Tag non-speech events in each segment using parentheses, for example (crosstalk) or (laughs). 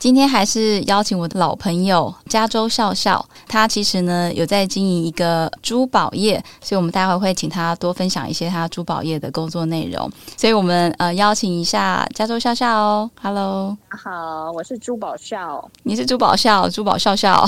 今天还是邀请我的老朋友加州笑笑，他其实呢有在经营一个珠宝业，所以我们待会会请他多分享一些他珠宝业的工作内容。所以我们呃邀请一下加州笑笑哦，Hello，好，我是珠宝笑，你是珠宝笑，珠宝笑笑，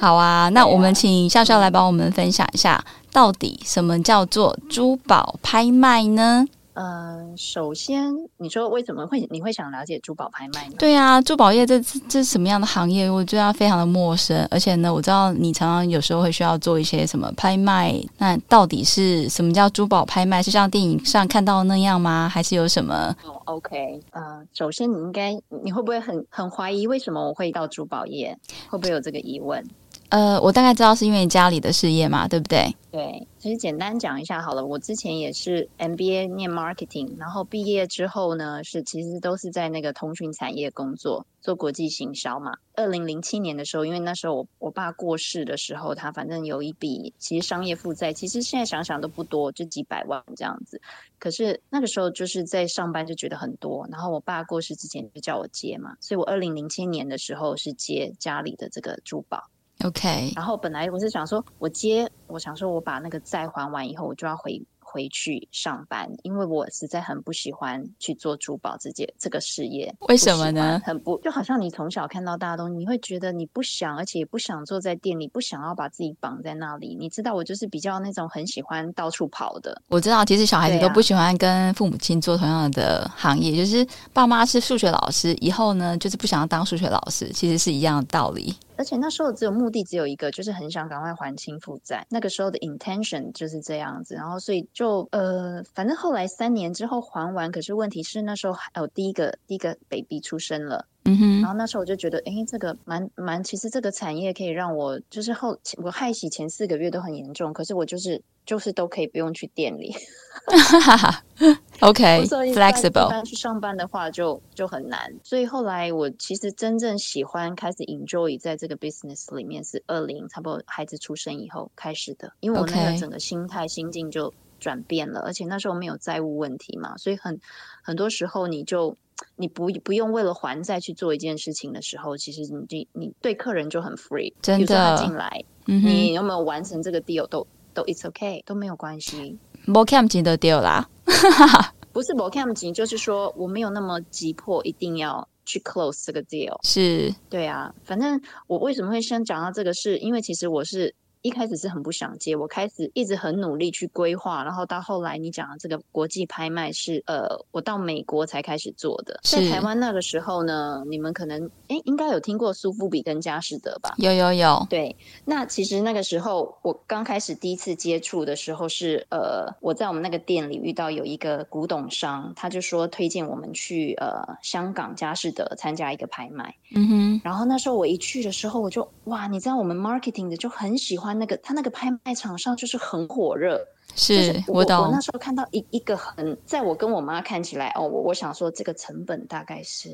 好啊，那我们请笑笑来帮我们分享一下，到底什么叫做珠宝拍卖呢？嗯，首先你说为什么会你会想了解珠宝拍卖呢？对啊，珠宝业这这是什么样的行业？我对它非常的陌生，而且呢，我知道你常常有时候会需要做一些什么拍卖，那到底是什么叫珠宝拍卖？是像电影上看到那样吗？还是有什么？哦，OK，呃，首先你应该你会不会很很怀疑为什么我会到珠宝业？会不会有这个疑问？呃，我大概知道是因为家里的事业嘛，对不对？对，其实简单讲一下好了。我之前也是 MBA 念 marketing，然后毕业之后呢，是其实都是在那个通讯产业工作，做国际行销嘛。二零零七年的时候，因为那时候我我爸过世的时候，他反正有一笔其实商业负债，其实现在想想都不多，就几百万这样子。可是那个时候就是在上班就觉得很多，然后我爸过世之前就叫我接嘛，所以我二零零七年的时候是接家里的这个珠宝。OK，然后本来我是想说，我接，我想说我把那个债还完以后，我就要回回去上班，因为我实在很不喜欢去做珠宝这件这个事业。为什么呢？很不，就好像你从小看到大东西，你会觉得你不想，而且也不想坐在店里，不想要把自己绑在那里。你知道，我就是比较那种很喜欢到处跑的。我知道，其实小孩子都不喜欢跟父母亲做同样的行业，就是爸妈是数学老师，以后呢就是不想要当数学老师，其实是一样的道理。而且那时候只有目的只有一个，就是很想赶快还清负债。那个时候的 intention 就是这样子，然后所以就呃，反正后来三年之后还完，可是问题是那时候还有第一个第一个 baby 出生了。嗯哼，然后那时候我就觉得，哎，这个蛮蛮，其实这个产业可以让我，就是后我害喜前四个月都很严重，可是我就是就是都可以不用去店里。(laughs) (laughs) OK，flexible。去上班的话就就很难，所以后来我其实真正喜欢开始 enjoy 在这个 business 里面是二零差不多孩子出生以后开始的，因为我那个整个心态心境就转变了，而且那时候没有债务问题嘛，所以很很多时候你就。你不不用为了还债去做一件事情的时候，其实你你你对客人就很 free，真的进来，你有没有完成这个 deal 都都 it's okay 都没有关系。冇 cam 级的 deal 啦，(laughs) 不是冇 cam 级，就是说我没有那么急迫，一定要去 close 这个 deal。是对啊，反正我为什么会先讲到这个，是因为其实我是。一开始是很不想接，我开始一直很努力去规划，然后到后来你讲的这个国际拍卖是呃，我到美国才开始做的。在台湾那个时候呢，你们可能哎应该有听过苏富比跟佳士得吧？有有有。对，那其实那个时候我刚开始第一次接触的时候是呃，我在我们那个店里遇到有一个古董商，他就说推荐我们去呃香港佳士得参加一个拍卖。嗯哼。然后那时候我一去的时候，我就哇，你知道我们 marketing 的就很喜欢。那个他那个拍卖场上就是很火热，是我懂。我那时候看到一一个很，在我跟我妈看起来，哦，我我想说这个成本大概是。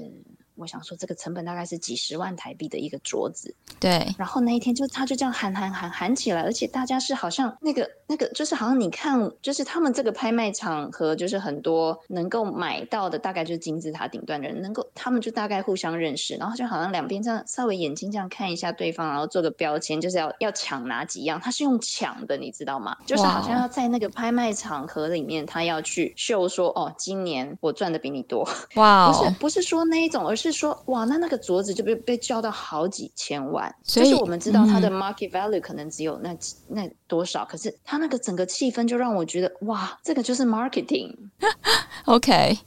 我想说，这个成本大概是几十万台币的一个镯子。对。然后那一天就他就这样喊喊喊喊起来，而且大家是好像那个那个，就是好像你看，就是他们这个拍卖场和就是很多能够买到的，大概就是金字塔顶端的人，能够他们就大概互相认识，然后就好像两边这样稍微眼睛这样看一下对方，然后做个标签，就是要要抢哪几样。他是用抢的，你知道吗？就是好像要在那个拍卖场合里面，他要去秀说，哦，今年我赚的比你多。(laughs) 哇。不是不是说那一种，而是。说哇，那那个镯子就被被叫到好几千万，就是我们知道它的 market value 可能只有那那多少，可是它那个整个气氛就让我觉得哇，这个就是 marketing。(laughs) OK，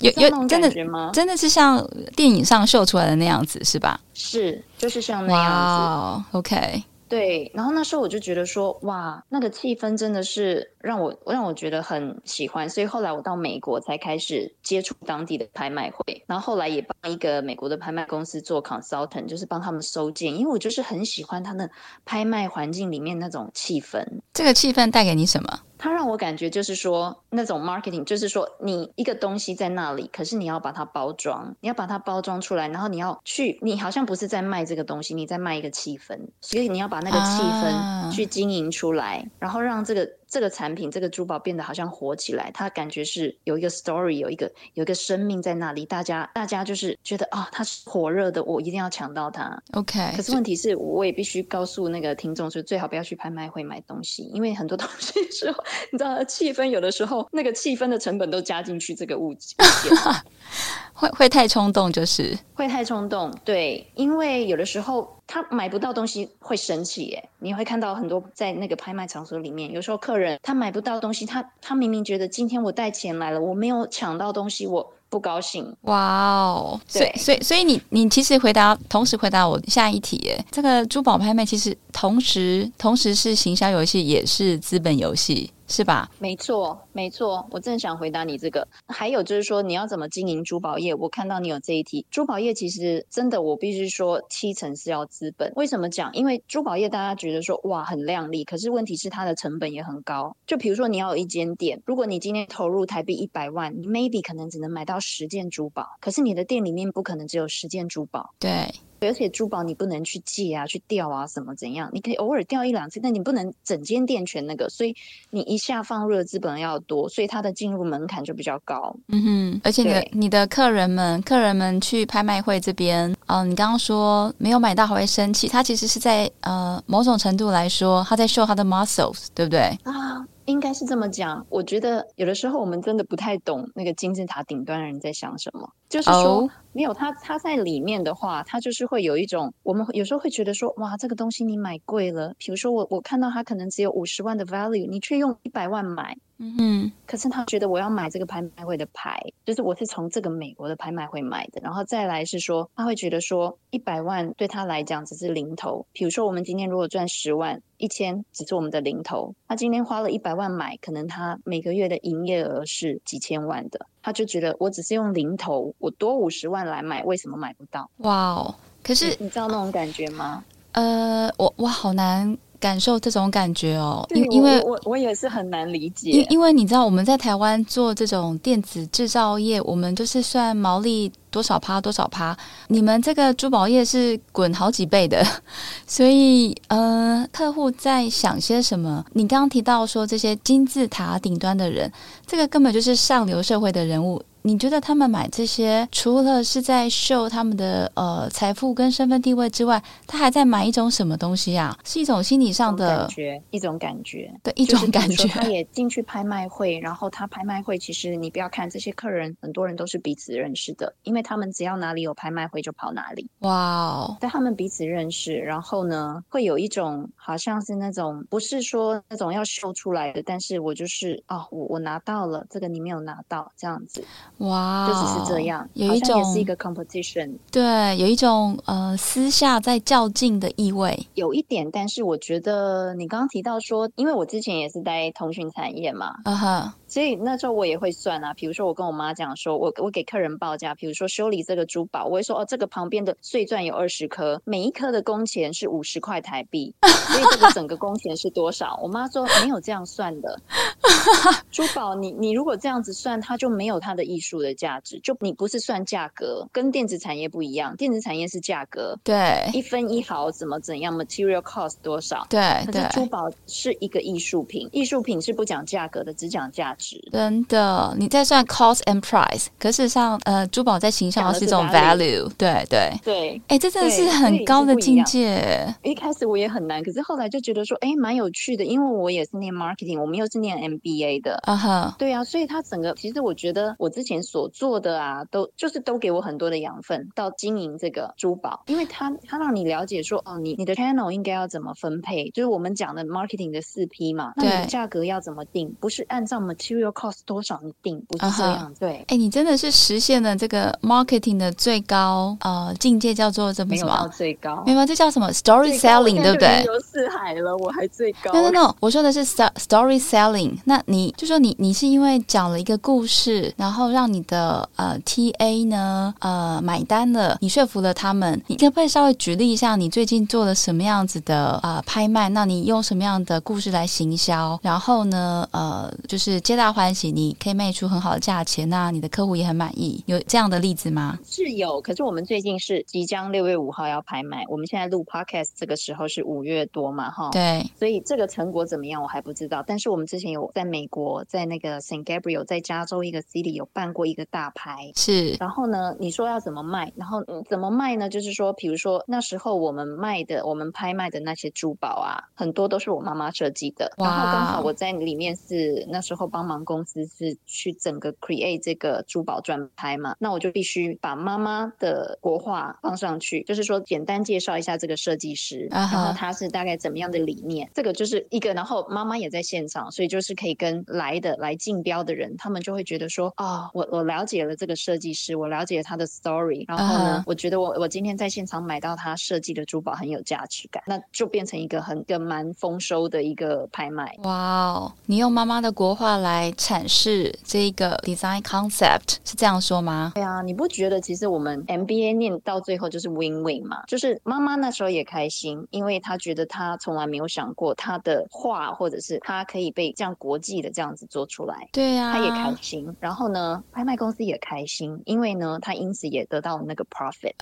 有有真的吗？真的是像电影上秀出来的那样子是吧？是，就是像那样子。OK。对，然后那时候我就觉得说，哇，那个气氛真的是让我让我觉得很喜欢，所以后来我到美国才开始接触当地的拍卖会，然后后来也帮一个美国的拍卖公司做 consultant，就是帮他们收件，因为我就是很喜欢他的拍卖环境里面那种气氛。这个气氛带给你什么？它让我感觉就是说，那种 marketing，就是说你一个东西在那里，可是你要把它包装，你要把它包装出来，然后你要去，你好像不是在卖这个东西，你在卖一个气氛，所以你要把那个气氛去经营出来，然后让这个。这个产品这个珠宝变得好像火起来，它感觉是有一个 story，有一个有一个生命在那里，大家大家就是觉得啊，它是火热的，我一定要抢到它。OK，可是问题是我也必须告诉那个听众说，最好不要去拍卖会买东西，因为很多东西时候，你知道气氛有的时候那个气氛的成本都加进去这个物物件。(laughs) (laughs) 会会太冲动，就是会太冲动，对，因为有的时候他买不到东西会生气，耶。你会看到很多在那个拍卖场所里面，有时候客人他买不到东西，他他明明觉得今天我带钱来了，我没有抢到东西，我不高兴。哇哦！所以所以所以你你其实回答同时回答我下一题耶，这个珠宝拍卖其实同时同时是行销游戏，也是资本游戏，是吧？没错，没错，我正想回答你这个。还有就是说，你要怎么经营珠宝业？我看到你有这一题，珠宝业其实真的，我必须说，七成是要资本。为什么讲？因为珠宝业大家觉得说哇很亮丽，可是问题是它的成本也很高。就比如说你要有一间店，如果你今天投入台币一百万，你 maybe 可能只能买到十件珠宝，可是你的店里面不可能只有十件珠宝。对，而且珠宝你不能去借啊，去掉啊，什么怎样？你可以偶尔掉一两次，但你不能整间店全那个，所以你一下放入的资本要多，所以它的进入门槛就比较高。嗯哼，而且你的你的客人们，客人们去拍卖会这边，嗯、你刚刚说没有买到还会生气，他其实是在呃某种程度来说，他在 show 他的 muscles，对不对？啊，应该是这么讲。我觉得有的时候我们真的不太懂那个金字塔顶端的人在想什么，就是说。哦没有他，他在里面的话，他就是会有一种，我们有时候会觉得说，哇，这个东西你买贵了。比如说我我看到它可能只有五十万的 value，你却用一百万买，嗯哼，可是他觉得我要买这个拍卖会的牌，就是我是从这个美国的拍卖会买的，然后再来是说，他会觉得说一百万对他来讲只是零头。比如说我们今天如果赚十万，一千只是我们的零头，他今天花了一百万买，可能他每个月的营业额是几千万的，他就觉得我只是用零头，我多五十万来买，为什么买不到？哇哦！可是你你知道那种感觉吗？呃，我我好难感受这种感觉哦，因因为我我也是很难理解因。因为你知道我们在台湾做这种电子制造业，我们就是算毛利多少趴多少趴，你们这个珠宝业是滚好几倍的，(laughs) 所以呃，客户在想些什么？你刚刚提到说这些金字塔顶端的人，这个根本就是上流社会的人物。你觉得他们买这些，除了是在秀他们的呃财富跟身份地位之外，他还在买一种什么东西啊？是一种心理上的感觉，一种感觉，对一种感觉。他也进去拍卖会，然后他拍卖会其实你不要看这些客人，很多人都是彼此认识的，因为他们只要哪里有拍卖会就跑哪里，哇哦，但他们彼此认识，然后呢，会有一种好像是那种不是说那种要秀出来的，但是我就是哦，我我拿到了这个你没有拿到，这样子哇哦，就只是这样，有一种也是一个 competition，对，有一种呃私下在较劲的意味。有一点，但是我觉得你刚刚提到说，因为我之前也是在通讯产业嘛，啊哈，所以那时候我也会算啊，比如说我跟我妈讲说，我我给客人报价，比如说修理这个珠宝，我会说哦，这个旁边的碎钻有二十颗，每一颗的工钱是五十块台币，(laughs) 所以这个整个工钱是多少？我妈说没有这样算的，珠宝你你如果这样子算，它就没有它的艺术的价值，就你不是算价格，跟电子产业不一样，电子产业是价格，对一分一毫怎么怎样，material cost 多少。对可是珠，宝是一个艺术品，艺术品是不讲价格的，只讲价值。真的，你在算 cost and price，可事实上，呃，珠宝在形象上是是一种 value 对对。对，哎，这真的是很高的境界。一开始我也很难，可是后来就觉得说，哎，蛮有趣的，因为我也是念 marketing，我们又是念 MBA 的。啊哈，对啊，所以它整个其实我觉得我之前所做的啊，都就是都给我很多的养分，到经营这个珠宝，因为他他让你了解说，哦，你你的 channel 应该要怎么分配，就是我们讲的 marketing 的四 P 嘛，那你的对价格要怎么定，不是按照 material cost 多少你定，不是这样，对，哎，你真的是实现了这个 marketing 的最高呃境界，叫做什么什没有？最高没。有，这叫什么 story selling，对不对四海了，我还最高。no no no，我说的是 story selling。那你就说你你是因为讲了一个故事，然后让让你的呃 TA 呢呃买单了，你说服了他们，你可不可以稍微举例一下你最近做了什么样子的呃拍卖？那你用什么样的故事来行销？然后呢呃就是皆大欢喜，你可以卖出很好的价钱，那你的客户也很满意，有这样的例子吗？是有，可是我们最近是即将六月五号要拍卖，我们现在录 podcast 这个时候是五月多嘛哈，对，所以这个成果怎么样我还不知道。但是我们之前有在美国，在那个 Saint Gabriel，在加州一个 city 有办过一个大拍，是。然后呢，你说要怎么卖？然后怎么卖呢？就是说，比如说那时候我们卖的，我们拍卖的那些珠宝啊，很多都是我妈妈设计的。然后刚好我在里面是那时候帮忙公司是去整个 create 这个珠宝专拍嘛，那我就必须把妈妈的国画放上去，就是说简单介绍一下这个设计师，然后他是大概怎么样的理念。这个就是一个，然后妈妈也在现场，所以就是可以跟来的来竞标的人，他们就会觉得说，哦，我我我了解了这个设计师。我了解他的 story，然后呢，我觉得我我今天在现场买到他设计的珠宝很有价值感，那就变成一个很个蛮丰收的一个拍卖。哇哦，你用妈妈的国画来阐释这个 design concept 是这样说吗？对啊，你不觉得其实我们 MBA 念到最后就是 win win 吗？就是妈妈那时候也开心，因为她觉得她从来没有想过她的画或者是她可以被这样国际的这样子做出来，对啊，她也开心。然后呢，拍卖公司也开心，因为呢，他因此也得到那个 profit，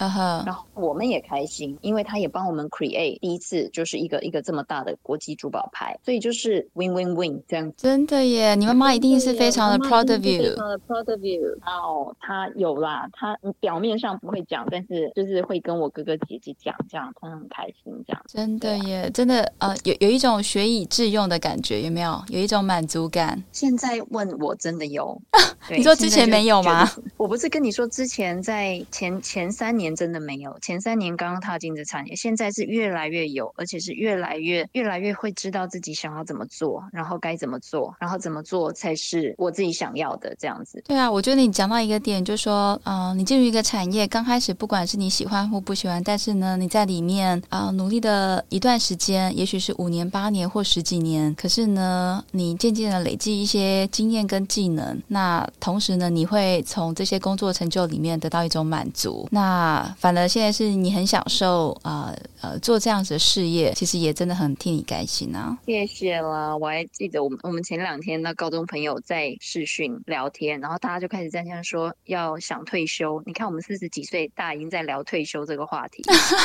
然后我们也开心，因为他也帮我们 create 第一次就是一个一个这么大的国际珠宝牌，所以就是 win win win 这样。真的耶，你妈妈一定是非常的 proud of you。非常的 proud of you。哦，他有啦，他表面上不会讲，但是就是会跟我哥哥姐姐讲，这样他很开心，这样。真的耶，真的呃，有有一种学以致用的感觉，有没有？有一种满足感。现在问我真的有，(laughs) 你说之前没有吗？我不是跟你说之前在前前三年真的没有，前三年刚刚踏进这产业，现在是越来越有，而且是越来越越来越会知道自己想要怎么做，然后该怎么做，然后怎么做才是我自己想要的这样子。对啊，我觉得你讲到一个点，就是说，嗯，你进入一个产业，刚开始不管是你喜欢或不喜欢，但是呢，你在里面啊努力的一段时间，也许是五年、八年或十几年，可是呢，你渐渐的累积一些经验跟技能，那同时呢，你会从这些工作成就里面得到一种满足。那反而现在是你很享受啊呃做这样子的事业，其实也真的很替你开心啊。谢谢啦，我还记得我们我们前两天那高中朋友在视讯聊天，然后大家就开始在线说要想退休。你看我们四十几岁，大家已经在聊退休这个话题。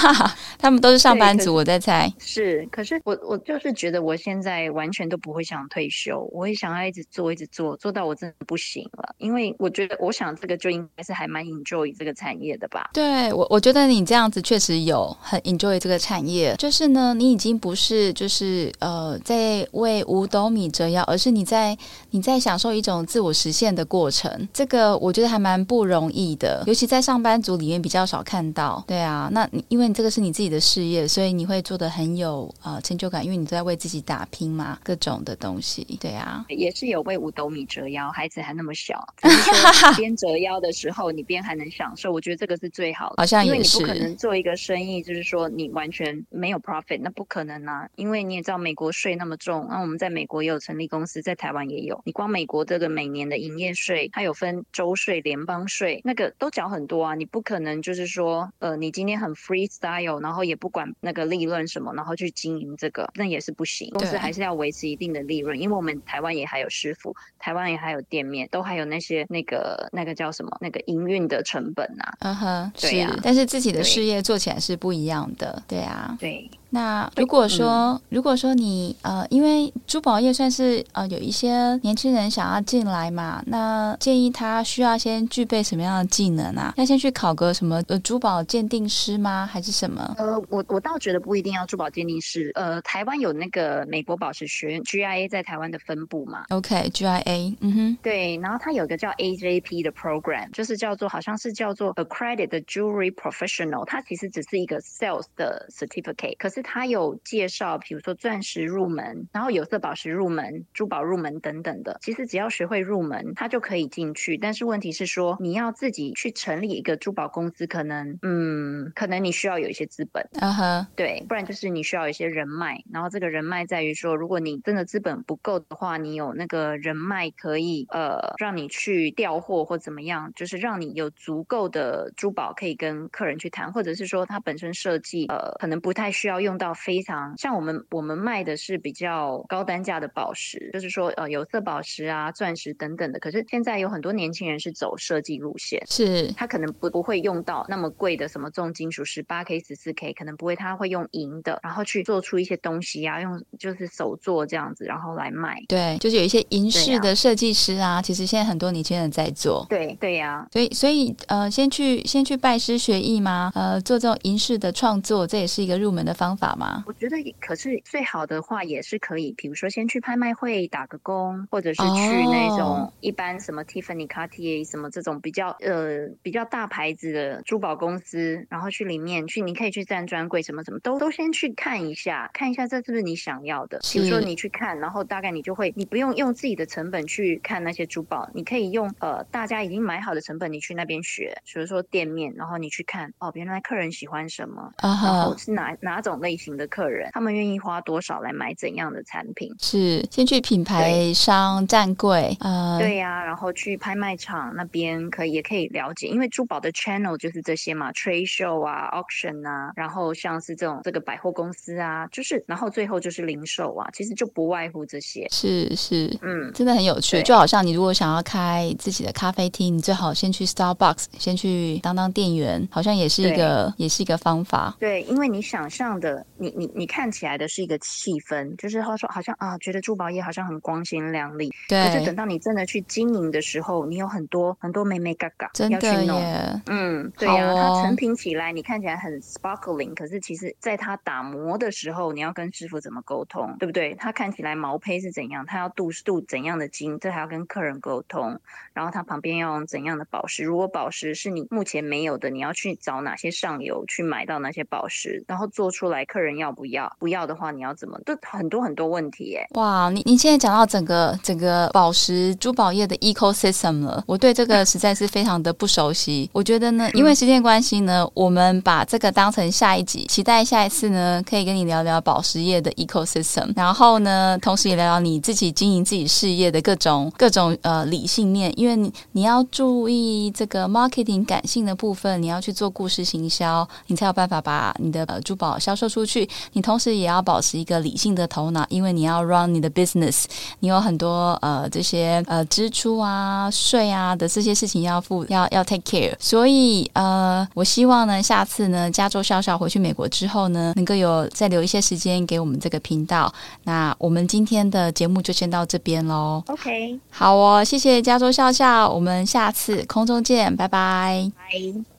(laughs) 他们都是上班族，我在猜。是，可是我我就是觉得我现在完全都不会想退休，我会想要一直做，一直做，做到我真的不行了。因为我觉得，我想这个就应该是还蛮 enjoy 这个产业的吧。对我，我觉得你这样子确实有很 enjoy 这个产业。就是呢，你已经不是就是呃在为五斗米折腰，而是你在你在享受一种自我实现的过程。这个我觉得还蛮不容易的，尤其在上班族里面比较少看到。对啊，那你因为你这个是你自己的事业，所以你会做的很有呃成就感，因为你都在为自己打拼嘛，各种的东西。对啊，也是有为五斗米折腰，孩子还那么小，(laughs) (laughs) 边折腰的时候，你边还能享受，我觉得这个是最好的。好像也是，因为你不可能做一个生意，就是说你完全没有 profit，那不可能啊。因为你也知道美国税那么重，那我们在美国也有成立公司，在台湾也有。你光美国这个每年的营业税，它有分州税、联邦税，那个都缴很多啊。你不可能就是说，呃，你今天很 freestyle，然后也不管那个利润什么，然后去经营这个，那也是不行。公司还是要维持一定的利润，因为我们台湾也还有师傅，台湾也还有店面，都还有那些那个那个叫什么那个营运的成本啊。嗯哼，对呀。但是自己的事业做起来是不一样的，对啊。对。那如果说，如果说你呃，因为珠宝业算是呃有一些年轻人想要进来嘛，那建议他需要先具备什么样的技能啊？要先去考个什么呃珠宝鉴定师吗？还是什么？呃，我我倒觉得不一定要珠宝鉴定师。呃，台湾有那个美国宝石学院 GIA 在台湾的分部嘛？OK，GIA，嗯哼，对。然后它有个叫 AJP 的 program，就是叫做好像是叫做 Accredited Jewelry Professional，它其实只是一个 sales 的 certificate，可是。他有介绍，比如说钻石入门，然后有色宝石入门、珠宝入门等等的。其实只要学会入门，他就可以进去。但是问题是说，你要自己去成立一个珠宝公司，可能，嗯，可能你需要有一些资本，嗯哼，对，不然就是你需要一些人脉。然后这个人脉在于说，如果你真的资本不够的话，你有那个人脉可以，呃，让你去调货或怎么样，就是让你有足够的珠宝可以跟客人去谈，或者是说它本身设计，呃，可能不太需要用到非常像我们我们卖的是比较高单价的宝石，就是说呃有色宝石啊、钻石等等的。可是现在有很多年轻人是走设计路线，是他可能不不会用到那么贵的什么重金属十八 K、十四 K，可能不会，他会用银的，然后去做出一些东西啊，用就是手做这样子，然后来卖。对，就是有一些银饰的设计师啊，其实现在很多年轻人在做。对对呀，所以所以呃，先去先去拜师学艺吗？呃，做这种银饰的创作，这也是一个入门的方法吗？我觉得，可是最好的话也是可以，比如说先去拍卖会打个工，或者是去那种一般什么 Tiffany、Cartier 什么这种比较呃比较大牌子的珠宝公司，然后去里面去，你可以去站专柜，什么什么都都先去看一下，看一下这是不是你想要的。比如说你去看，然后大概你就会，你不用用自己的成本去看那些珠宝，你可以用呃大家已经买好的成本，你去那边学，比如说店面，然后你去看哦，原来客人喜欢什么，然后是哪哪种类型的客人，他们愿意花多少来买怎样的产品。是先去品牌商站柜，呃，对呀，然后去拍卖场那边可以也可以了解，因为珠宝的 channel 就是这些嘛，trade show 啊，auction 啊，然后像是这种这个百货公司啊，就是然后最后就是零售啊，其实就不外乎这些。是是，嗯，真的很有趣，就好像你如果想要开自己的咖啡厅，你最好先去 Starbucks，先去当当店员，好像也是一个也是一个方法。对，因为你想象的，你你你看起来的是一个气氛，就是他说好像啊，觉得珠宝业好像很光鲜亮丽，对。可是等到你真的去经营的时候，你有很多很多美美嘎嘎真的耶。嗯，对呀，它成品起来你看起来很 sparkling，可是其实在它打磨的时候，你要跟师傅怎么沟通，对不对？它看起来毛坯是怎样，它要镀镀怎样的金，这还要跟客人沟通。然后它旁边要用怎样的宝石？如果宝石是你目前没有的，你要去找哪些上游去买到哪些宝石？然后做出来，客人要不要？不要的话，你要怎么？都很多很多问题耶。哇，你你现在讲到整个整个宝石珠宝业的 ecosystem 了，我对这个实在是非常的不熟悉。我觉得呢，因为时间关系呢，我们把这个当成下一集，期待下一次呢，可以跟你聊聊宝石业的 ecosystem，然后呢，同时也聊聊你自己经营自己事业的各种各种呃理性面，因为你你要注意这个 marketing 感性的部分，你要去做故事行销，你才有办法把你的呃珠宝销售出去。你同时也要保持一个理性的头脑，因为你要 run 你的 business，你有很多呃这些呃支出啊、税啊的这些事情要付，要要 take care。所以呃，我希望呢，下次呢，加州笑笑回去美国之后呢，能够有再留一些时间给我们这个频道。那我们今天的节目就先到这边喽。OK，好哦，谢谢加州笑笑，我们下次空中见，拜拜。拜。